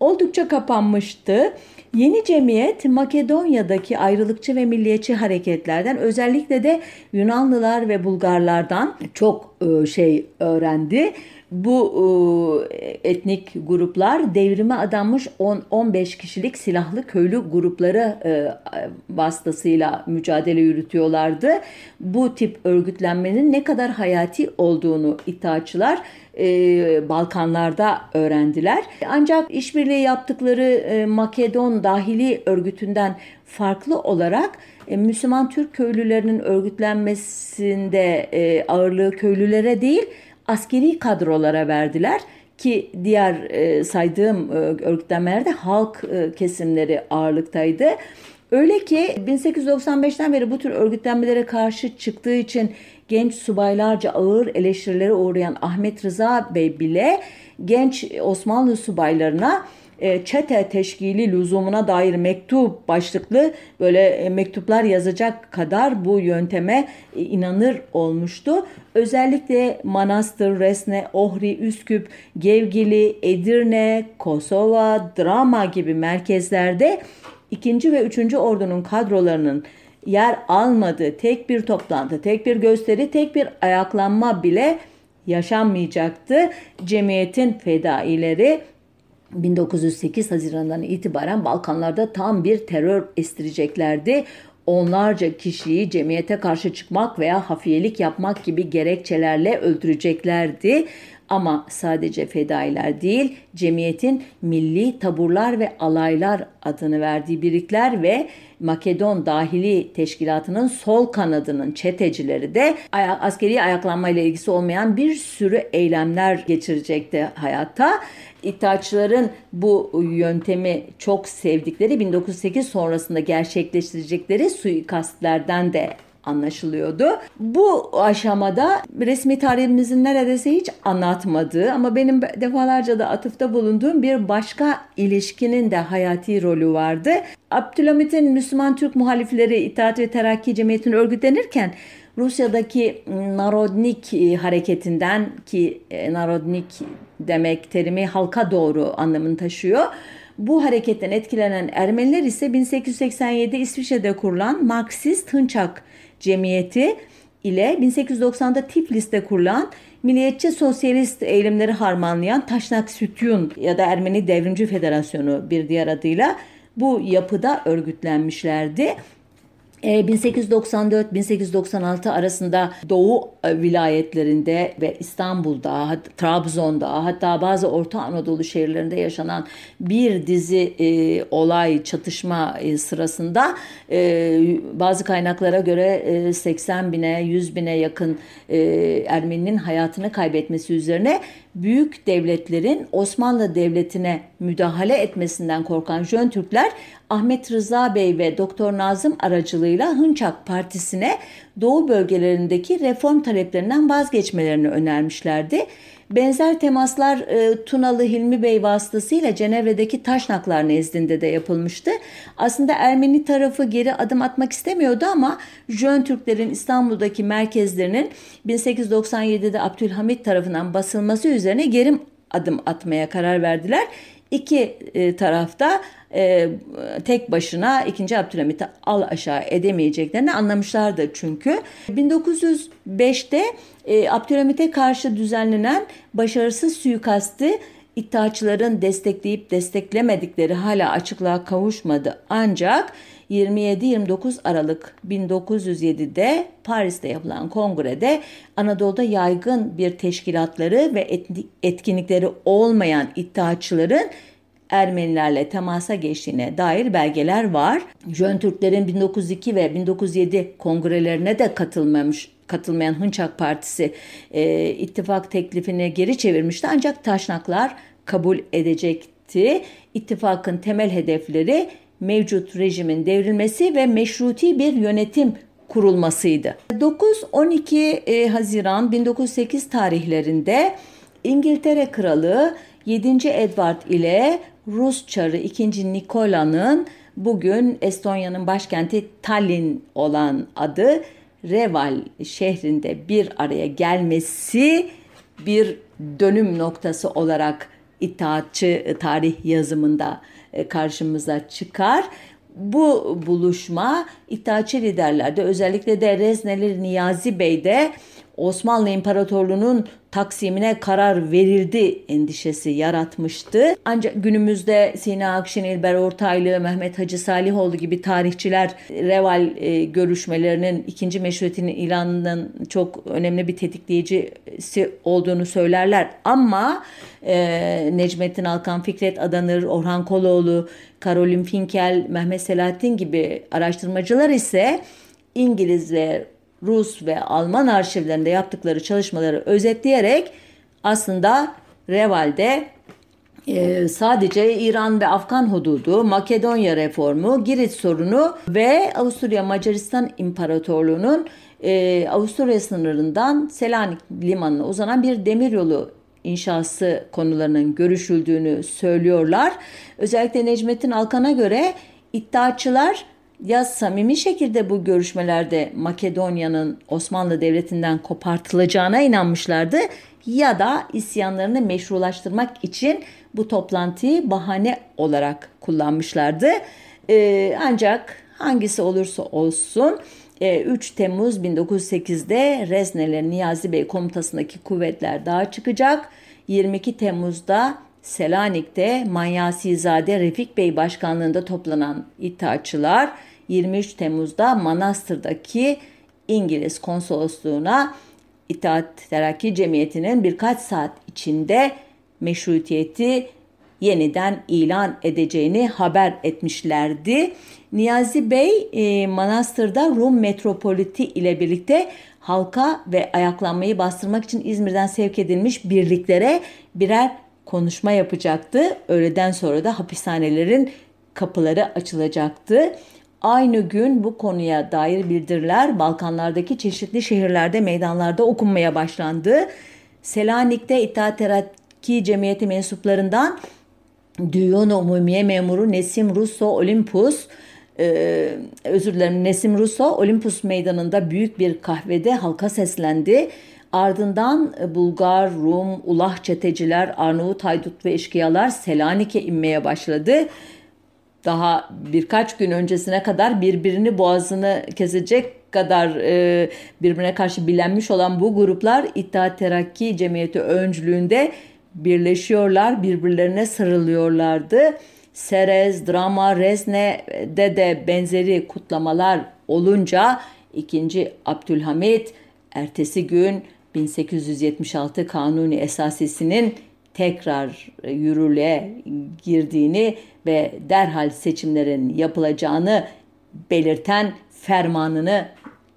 oldukça kapanmıştı. Yeni cemiyet Makedonya'daki ayrılıkçı ve milliyetçi hareketlerden özellikle de Yunanlılar ve Bulgarlardan çok e, şey öğrendi bu e, etnik gruplar devrime adanmış 10-15 kişilik silahlı köylü grupları e, vasıtasıyla mücadele yürütüyorlardı. Bu tip örgütlenmenin ne kadar hayati olduğunu iddiaçılar e, Balkanlarda öğrendiler. Ancak işbirliği yaptıkları e, Makedon dahili örgütünden farklı olarak e, Müslüman Türk köylülerinin örgütlenmesinde e, ağırlığı köylülere değil askeri kadrolara verdiler ki diğer e, saydığım e, örgütlenmelerde halk e, kesimleri ağırlıktaydı. Öyle ki 1895'ten beri bu tür örgütlenmelere karşı çıktığı için genç subaylarca ağır eleştirilere uğrayan Ahmet Rıza Bey bile genç Osmanlı subaylarına çete teşkili lüzumuna dair mektup başlıklı böyle e, mektuplar yazacak kadar bu yönteme e, inanır olmuştu. Özellikle Manastır, Resne, Ohri, Üsküp, Gevgili, Edirne, Kosova, Drama gibi merkezlerde ikinci ve üçüncü ordunun kadrolarının yer almadığı tek bir toplantı, tek bir gösteri, tek bir ayaklanma bile yaşanmayacaktı. Cemiyetin fedaileri 1908 Haziran'dan itibaren Balkanlarda tam bir terör estireceklerdi. Onlarca kişiyi cemiyete karşı çıkmak veya hafiyelik yapmak gibi gerekçelerle öldüreceklerdi. Ama sadece fedailer değil, cemiyetin milli taburlar ve alaylar adını verdiği birlikler ve Makedon dahili teşkilatının sol kanadının çetecileri de askeri ayaklanmayla ilgisi olmayan bir sürü eylemler geçirecekti hayatta. İttihatçıların bu yöntemi çok sevdikleri 1908 sonrasında gerçekleştirecekleri suikastlerden de anlaşılıyordu. Bu aşamada resmi tarihimizin neredeyse hiç anlatmadığı ama benim defalarca da atıfta bulunduğum bir başka ilişkinin de hayati rolü vardı. Abdülhamit'in Müslüman Türk muhalifleri İttihat ve Terakki Cemiyeti'nin örgütlenirken Rusya'daki Narodnik hareketinden ki e, Narodnik demek terimi halka doğru anlamını taşıyor. Bu hareketten etkilenen Ermeniler ise 1887 İsviçre'de kurulan Marksist Hınçak Cemiyeti ile 1890'da Tiflis'te kurulan milliyetçi sosyalist eylemleri harmanlayan Taşnak Sütyun ya da Ermeni Devrimci Federasyonu bir diğer adıyla bu yapıda örgütlenmişlerdi. 1894-1896 e, arasında Doğu e, vilayetlerinde ve İstanbul'da, Trabzon'da hatta bazı Orta Anadolu şehirlerinde yaşanan bir dizi e, olay, çatışma e, sırasında e, bazı kaynaklara göre e, 80 bine, 100 bine yakın e, Ermeninin hayatını kaybetmesi üzerine büyük devletlerin Osmanlı Devleti'ne müdahale etmesinden korkan Jön Türkler Ahmet Rıza Bey ve Doktor Nazım aracılığıyla Hınçak Partisi'ne Doğu bölgelerindeki reform taleplerinden vazgeçmelerini önermişlerdi. Benzer temaslar e, Tunalı Hilmi Bey vasıtasıyla Cenevre'deki Taşnaklar nezdinde de yapılmıştı. Aslında Ermeni tarafı geri adım atmak istemiyordu ama Jön Türklerin İstanbul'daki merkezlerinin 1897'de Abdülhamit tarafından basılması üzerine geri adım atmaya karar verdiler. İki e, tarafta e, tek başına 2. Abdülhamit'i al aşağı edemeyeceklerini anlamışlardı çünkü. 1905'te e, Abdülhamit'e karşı düzenlenen başarısız suikastı İttihatçıların destekleyip desteklemedikleri hala açıklığa kavuşmadı. Ancak 27-29 Aralık 1907'de Paris'te yapılan kongrede Anadolu'da yaygın bir teşkilatları ve etkinlikleri olmayan İttihatçıların Ermenilerle temasa geçtiğine dair belgeler var. Jön Türklerin 1902 ve 1907 kongrelerine de katılmamış katılmayan Hınçak Partisi e, ittifak teklifini geri çevirmişti ancak Taşnaklar kabul edecekti. İttifakın temel hedefleri mevcut rejimin devrilmesi ve meşruti bir yönetim kurulmasıydı. 9-12 e, Haziran 1908 tarihlerinde İngiltere Kralı 7. Edward ile Rus Çarı 2. Nikola'nın bugün Estonya'nın başkenti Tallinn olan adı Reval şehrinde bir araya gelmesi bir dönüm noktası olarak itaatçı tarih yazımında karşımıza çıkar. Bu buluşma itaatçı liderlerde özellikle de Rezneli Niyazi Bey'de Osmanlı İmparatorluğu'nun taksimine karar verildi endişesi yaratmıştı. Ancak günümüzde Sina Akşin, İlber Ortaylı, Mehmet Hacı Salihoğlu gibi tarihçiler Reval e, görüşmelerinin ikinci meşrutinin ilanının çok önemli bir tetikleyicisi olduğunu söylerler. Ama e, Necmettin Alkan, Fikret Adanır, Orhan Koloğlu, Karolin Finkel, Mehmet Selahattin gibi araştırmacılar ise İngiliz ve Rus ve Alman arşivlerinde yaptıkları çalışmaları özetleyerek aslında Reval'de e, sadece İran ve Afgan hududu, Makedonya reformu, Girit sorunu ve Avusturya Macaristan İmparatorluğu'nun e, Avusturya sınırından Selanik limanına uzanan bir demiryolu inşası konularının görüşüldüğünü söylüyorlar. Özellikle Necmettin Alkan'a göre iddiaçılar ya samimi şekilde bu görüşmelerde Makedonya'nın Osmanlı Devleti'nden kopartılacağına inanmışlardı ya da isyanlarını meşrulaştırmak için bu toplantıyı bahane olarak kullanmışlardı. Ee, ancak hangisi olursa olsun 3 e, Temmuz 1908'de Rezneler Niyazi Bey komutasındaki kuvvetler daha çıkacak. 22 Temmuz'da Selanik'te Manyasizade Refik Bey başkanlığında toplanan İttihatçılar 23 Temmuz'da Manastır'daki İngiliz konsolosluğuna İttihat Terakki Cemiyeti'nin birkaç saat içinde meşrutiyeti yeniden ilan edeceğini haber etmişlerdi. Niyazi Bey e, Manastır'da Rum metropoliti ile birlikte halka ve ayaklanmayı bastırmak için İzmir'den sevk edilmiş birliklere birer konuşma yapacaktı. Öğleden sonra da hapishanelerin kapıları açılacaktı. Aynı gün bu konuya dair bildiriler Balkanlardaki çeşitli şehirlerde, meydanlarda okunmaya başlandı. Selanik'te İttihat Terakki Cemiyeti mensuplarından Düyon Umumiye Memuru Nesim Russo Olympus, e, özür dilerim Nesim Russo Olympus meydanında büyük bir kahvede halka seslendi. Ardından Bulgar, Rum, Ulah çeteciler, Arnavut haydut ve eşkıyalar Selanik'e inmeye başladı daha birkaç gün öncesine kadar birbirini boğazını kesecek kadar e, birbirine karşı bilenmiş olan bu gruplar İttihat Terakki Cemiyeti öncülüğünde birleşiyorlar, birbirlerine sarılıyorlardı. Serez, Drama, Resne'de de benzeri kutlamalar olunca 2. Abdülhamit ertesi gün 1876 Kanuni Esasisi'nin tekrar yürürlüğe girdiğini ve derhal seçimlerin yapılacağını belirten fermanını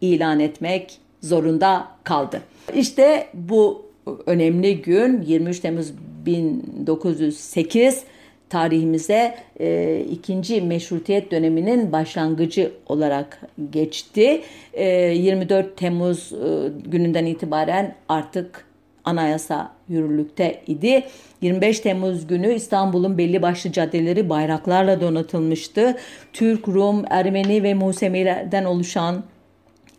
ilan etmek zorunda kaldı. İşte bu önemli gün 23 Temmuz 1908 tarihimize e, ikinci meşrutiyet döneminin başlangıcı olarak geçti. E, 24 Temmuz e, gününden itibaren artık anayasa yürürlükte idi. 25 Temmuz günü İstanbul'un belli başlı caddeleri bayraklarla donatılmıştı. Türk, Rum, Ermeni ve Musemilerden oluşan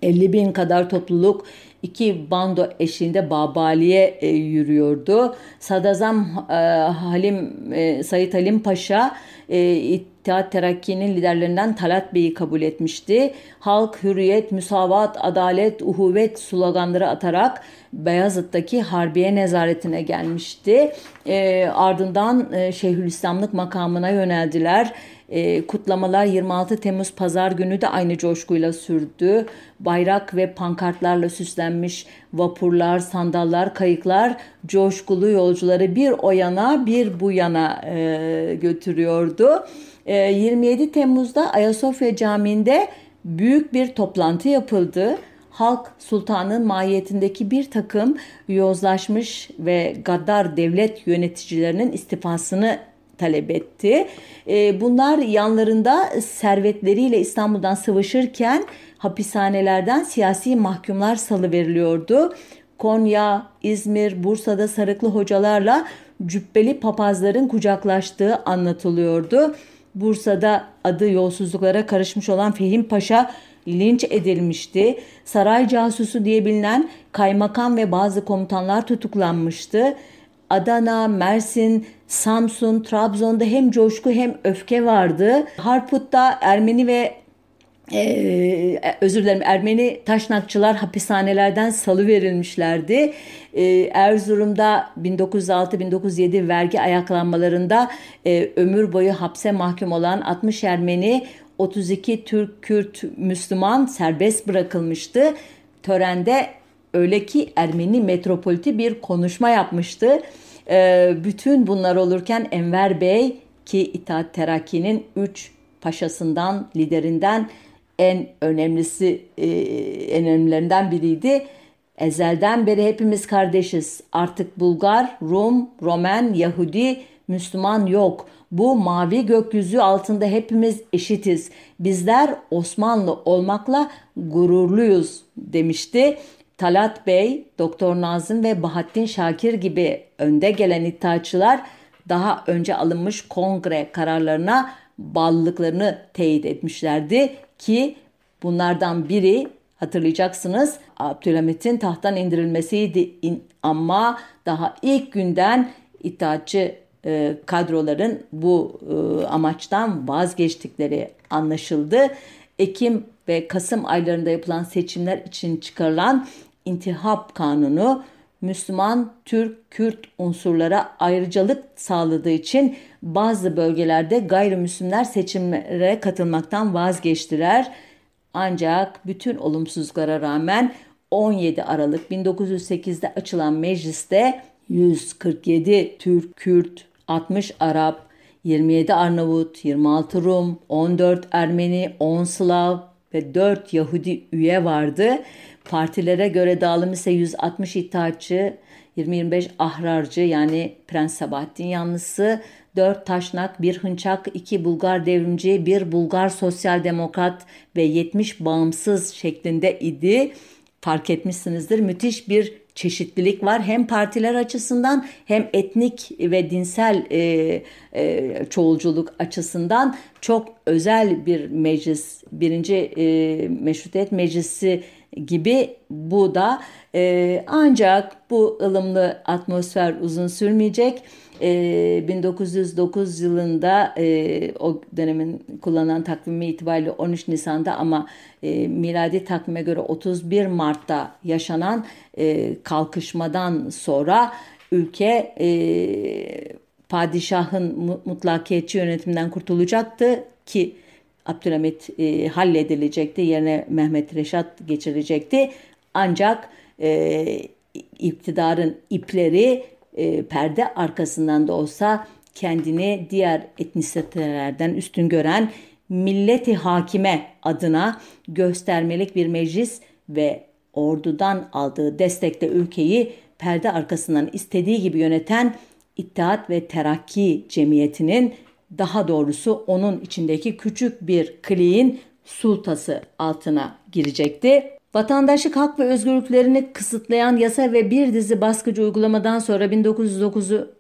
50 bin kadar topluluk iki bando eşliğinde Babali'ye e, yürüyordu. Sadazam e, Halim e, Sayit Halim Paşa e, İttihat Terakki'nin liderlerinden Talat Bey'i kabul etmişti. Halk, hürriyet, müsavat, adalet, uhuvvet sloganları atarak Beyazıt'taki Harbiye nezaretine gelmişti. E, ardından e, Şeyhülislamlık makamına yöneldiler. E, kutlamalar 26 Temmuz Pazar günü de aynı coşkuyla sürdü. Bayrak ve pankartlarla süslenmiş vapurlar, sandallar, kayıklar coşkulu yolcuları bir o yana bir bu yana e, götürüyordu. E, 27 Temmuz'da Ayasofya Camii'nde büyük bir toplantı yapıldı halk sultanın mahiyetindeki bir takım yozlaşmış ve gaddar devlet yöneticilerinin istifasını talep etti. Ee, bunlar yanlarında servetleriyle İstanbul'dan sıvışırken hapishanelerden siyasi mahkumlar salıveriliyordu. Konya, İzmir, Bursa'da sarıklı hocalarla cübbeli papazların kucaklaştığı anlatılıyordu. Bursa'da adı yolsuzluklara karışmış olan Fehim Paşa linç edilmişti. Saray casusu diye bilinen kaymakam ve bazı komutanlar tutuklanmıştı. Adana, Mersin, Samsun, Trabzon'da hem coşku hem öfke vardı. Harput'ta Ermeni ve ee, özür dilerim Ermeni taşnakçılar hapishanelerden salı verilmişlerdi. Ee, Erzurum'da 1906-1907 vergi ayaklanmalarında e, ömür boyu hapse mahkum olan 60 Ermeni 32 Türk, Kürt, Müslüman serbest bırakılmıştı. Törende öyle ki Ermeni metropoliti bir konuşma yapmıştı. Ee, bütün bunlar olurken Enver Bey ki İttihat Terakki'nin 3 paşasından, liderinden en önemlisi e, en önemlilerinden biriydi. Ezelden beri hepimiz kardeşiz. Artık Bulgar, Rum, Romen, Yahudi, Müslüman yok. Bu mavi gökyüzü altında hepimiz eşitiz. Bizler Osmanlı olmakla gururluyuz demişti. Talat Bey, Doktor Nazım ve Bahattin Şakir gibi önde gelen iddiaçılar daha önce alınmış kongre kararlarına bağlılıklarını teyit etmişlerdi ki bunlardan biri hatırlayacaksınız Abdülhamit'in tahttan indirilmesiydi ama daha ilk günden itaatçı e, kadroların bu e, amaçtan vazgeçtikleri anlaşıldı. Ekim ve Kasım aylarında yapılan seçimler için çıkarılan intihap kanunu Müslüman, Türk, Kürt unsurlara ayrıcalık sağladığı için bazı bölgelerde gayrimüslimler seçimlere katılmaktan vazgeçtiler. Ancak bütün olumsuzluklara rağmen 17 Aralık 1908'de açılan mecliste 147 Türk, Kürt, 60 Arap, 27 Arnavut, 26 Rum, 14 Ermeni, 10 Slav ve 4 Yahudi üye vardı. Partilere göre dağılım ise 160 İttihatçı, 20-25 Ahrarcı yani Prens Sabahattin yanlısı, 4 Taşnak, 1 Hınçak, 2 Bulgar devrimci, 1 Bulgar sosyal demokrat ve 70 bağımsız şeklinde idi. Fark etmişsinizdir müthiş bir çeşitlilik var. Hem partiler açısından hem etnik ve dinsel e, e, çoğulculuk açısından çok özel bir meclis. Birinci e, Meşrutiyet Meclisi gibi bu da e, ancak bu ılımlı atmosfer uzun sürmeyecek. E, 1909 yılında e, o dönemin kullanan takvimi itibariyle 13 Nisan'da ama e, miladi takvime göre 31 Mart'ta yaşanan e, kalkışmadan sonra ülke e, padişahın mutlakiyetçi yönetiminden kurtulacaktı ki Abdülhamit e, halledilecekti. Yerine Mehmet Reşat geçirecekti. Ancak e, iktidarın ipleri e, perde arkasından da olsa kendini diğer etnisitelerden üstün gören milleti hakime adına göstermelik bir meclis ve ordudan aldığı destekle ülkeyi perde arkasından istediği gibi yöneten İttihat ve Terakki Cemiyeti'nin daha doğrusu onun içindeki küçük bir kliğin sultası altına girecekti. Vatandaşlık hak ve özgürlüklerini kısıtlayan yasa ve bir dizi baskıcı uygulamadan sonra 1909'u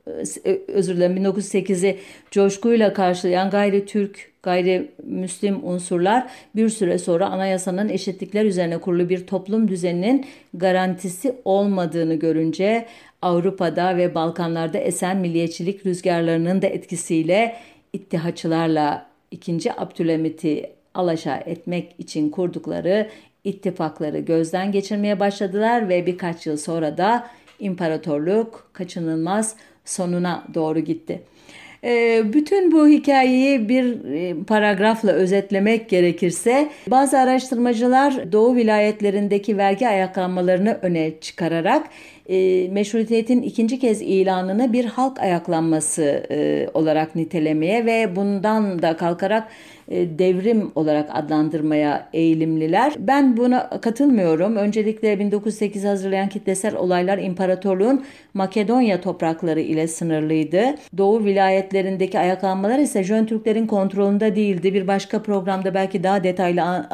e, özür dilerim 1908'i coşkuyla karşılayan gayri Türk, gayri Müslim unsurlar bir süre sonra anayasanın eşitlikler üzerine kurulu bir toplum düzeninin garantisi olmadığını görünce Avrupa'da ve Balkanlarda esen milliyetçilik rüzgarlarının da etkisiyle İttihatçılarla 2. Abdülhamit'i alaşağı etmek için kurdukları ittifakları gözden geçirmeye başladılar ve birkaç yıl sonra da imparatorluk kaçınılmaz sonuna doğru gitti. Ee, bütün bu hikayeyi bir e, paragrafla özetlemek gerekirse bazı araştırmacılar Doğu vilayetlerindeki vergi ayaklanmalarını öne çıkararak e, meşrutiyetin ikinci kez ilanını bir halk ayaklanması e, olarak nitelemeye ve bundan da kalkarak e, devrim olarak adlandırmaya eğilimliler. Ben buna katılmıyorum. Öncelikle 1908 hazırlayan kitlesel olaylar imparatorluğun Makedonya toprakları ile sınırlıydı. Doğu vilayetlerindeki ayaklanmalar ise Jön Türklerin kontrolünde değildi. Bir başka programda belki daha detaylı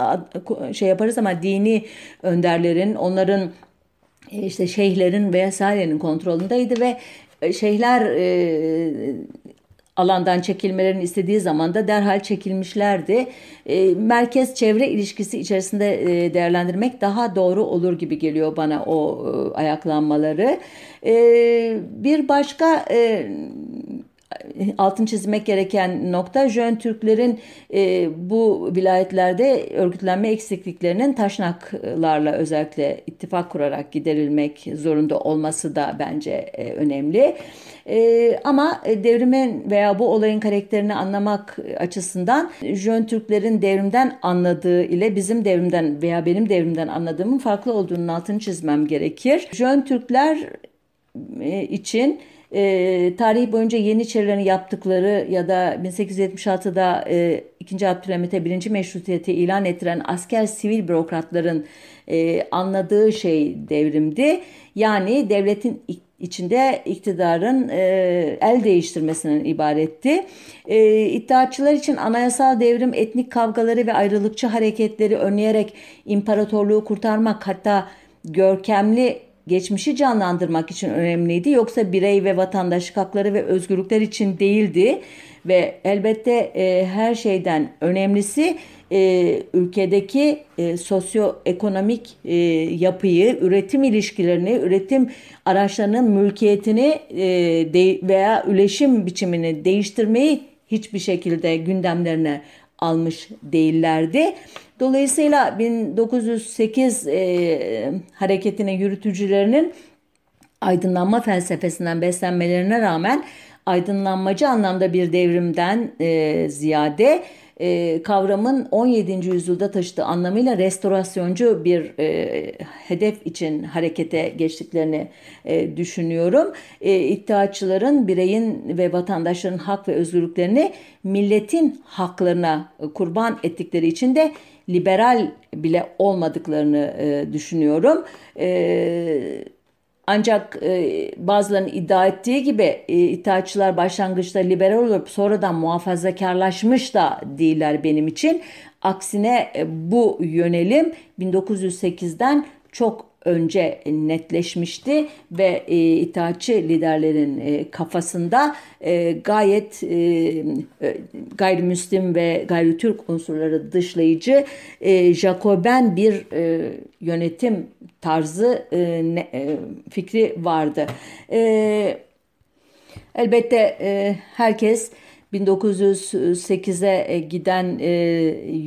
şey yaparız ama dini önderlerin, onların işte şeyhlerin vesairenin kontrolündeydi ve e, şeyhler e, alandan çekilmelerini istediği zaman da derhal çekilmişlerdi. E, merkez çevre ilişkisi içerisinde e, değerlendirmek daha doğru olur gibi geliyor bana o e, ayaklanmaları. E, bir başka e, altın çizmek gereken nokta Jön Türklerin e, bu vilayetlerde örgütlenme eksikliklerinin taşnaklarla özellikle ittifak kurarak giderilmek zorunda olması da bence e, önemli. E, ama devrimin veya bu olayın karakterini anlamak açısından Jön Türklerin devrimden anladığı ile bizim devrimden veya benim devrimden anladığımın farklı olduğunun altını çizmem gerekir. Jön Türkler e, için e, tarih boyunca Yeniçerilerin yaptıkları ya da 1876'da e, 2. Abdülhamit'e 1. meşrutiyeti ilan ettiren asker sivil bürokratların e, anladığı şey devrimdi. Yani devletin içinde iktidarın e, el değiştirmesinden ibaretti. E, iddiaçılar için anayasal devrim etnik kavgaları ve ayrılıkçı hareketleri önleyerek imparatorluğu kurtarmak hatta görkemli geçmişi canlandırmak için önemliydi yoksa birey ve vatandaşlık hakları ve özgürlükler için değildi. Ve elbette e, her şeyden önemlisi e, ülkedeki e, sosyoekonomik e, yapıyı, üretim ilişkilerini, üretim araçlarının mülkiyetini e, de, veya üleşim biçimini değiştirmeyi hiçbir şekilde gündemlerine almış değillerdi. Dolayısıyla 1908 e, hareketinin yürütücülerinin aydınlanma felsefesinden beslenmelerine rağmen aydınlanmacı anlamda bir devrimden e, ziyade e, kavramın 17. yüzyılda taşıdığı anlamıyla restorasyoncu bir e, hedef için harekete geçtiklerini e, düşünüyorum. E, iddiaçıların bireyin ve vatandaşların hak ve özgürlüklerini milletin haklarına kurban ettikleri için de liberal bile olmadıklarını e, düşünüyorum. E, ancak e, bazılarının iddia ettiği gibi e, İttihatçılar başlangıçta liberal olup sonradan muhafazakarlaşmış da değiller benim için. Aksine e, bu yönelim 1908'den çok önce netleşmişti ve e, itaatçı liderlerin e, kafasında e, gayet e, e, gayrimüslim ve gayri Türk unsurları dışlayıcı e, Jacoben bir e, yönetim tarzı e, ne, e, fikri vardı. E, elbette e, herkes 1908'e e, giden e,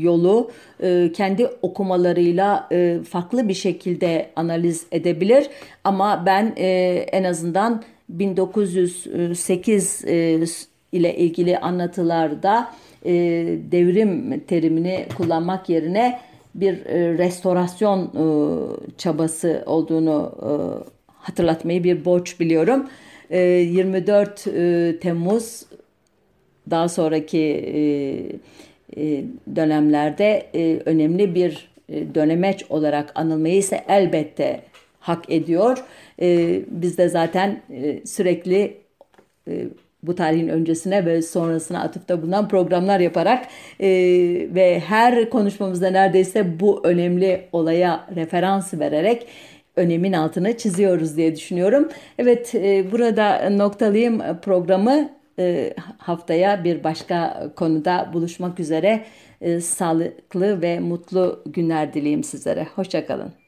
yolu e, kendi okumalarıyla farklı bir şekilde analiz edebilir. Ama ben en azından 1908 ile ilgili anlatılarda devrim terimini kullanmak yerine bir restorasyon çabası olduğunu hatırlatmayı bir borç biliyorum. 24 Temmuz daha sonraki e, e, dönemlerde e, önemli bir dönemeç olarak anılmayı ise elbette hak ediyor. Biz de zaten sürekli bu tarihin öncesine ve sonrasına atıfta bulunan programlar yaparak e, ve her konuşmamızda neredeyse bu önemli olaya referans vererek önemin altını çiziyoruz diye düşünüyorum. Evet e, burada noktalayayım programı. E, haftaya bir başka konuda buluşmak üzere e, sağlıklı ve mutlu günler dileyim sizlere. Hoşçakalın.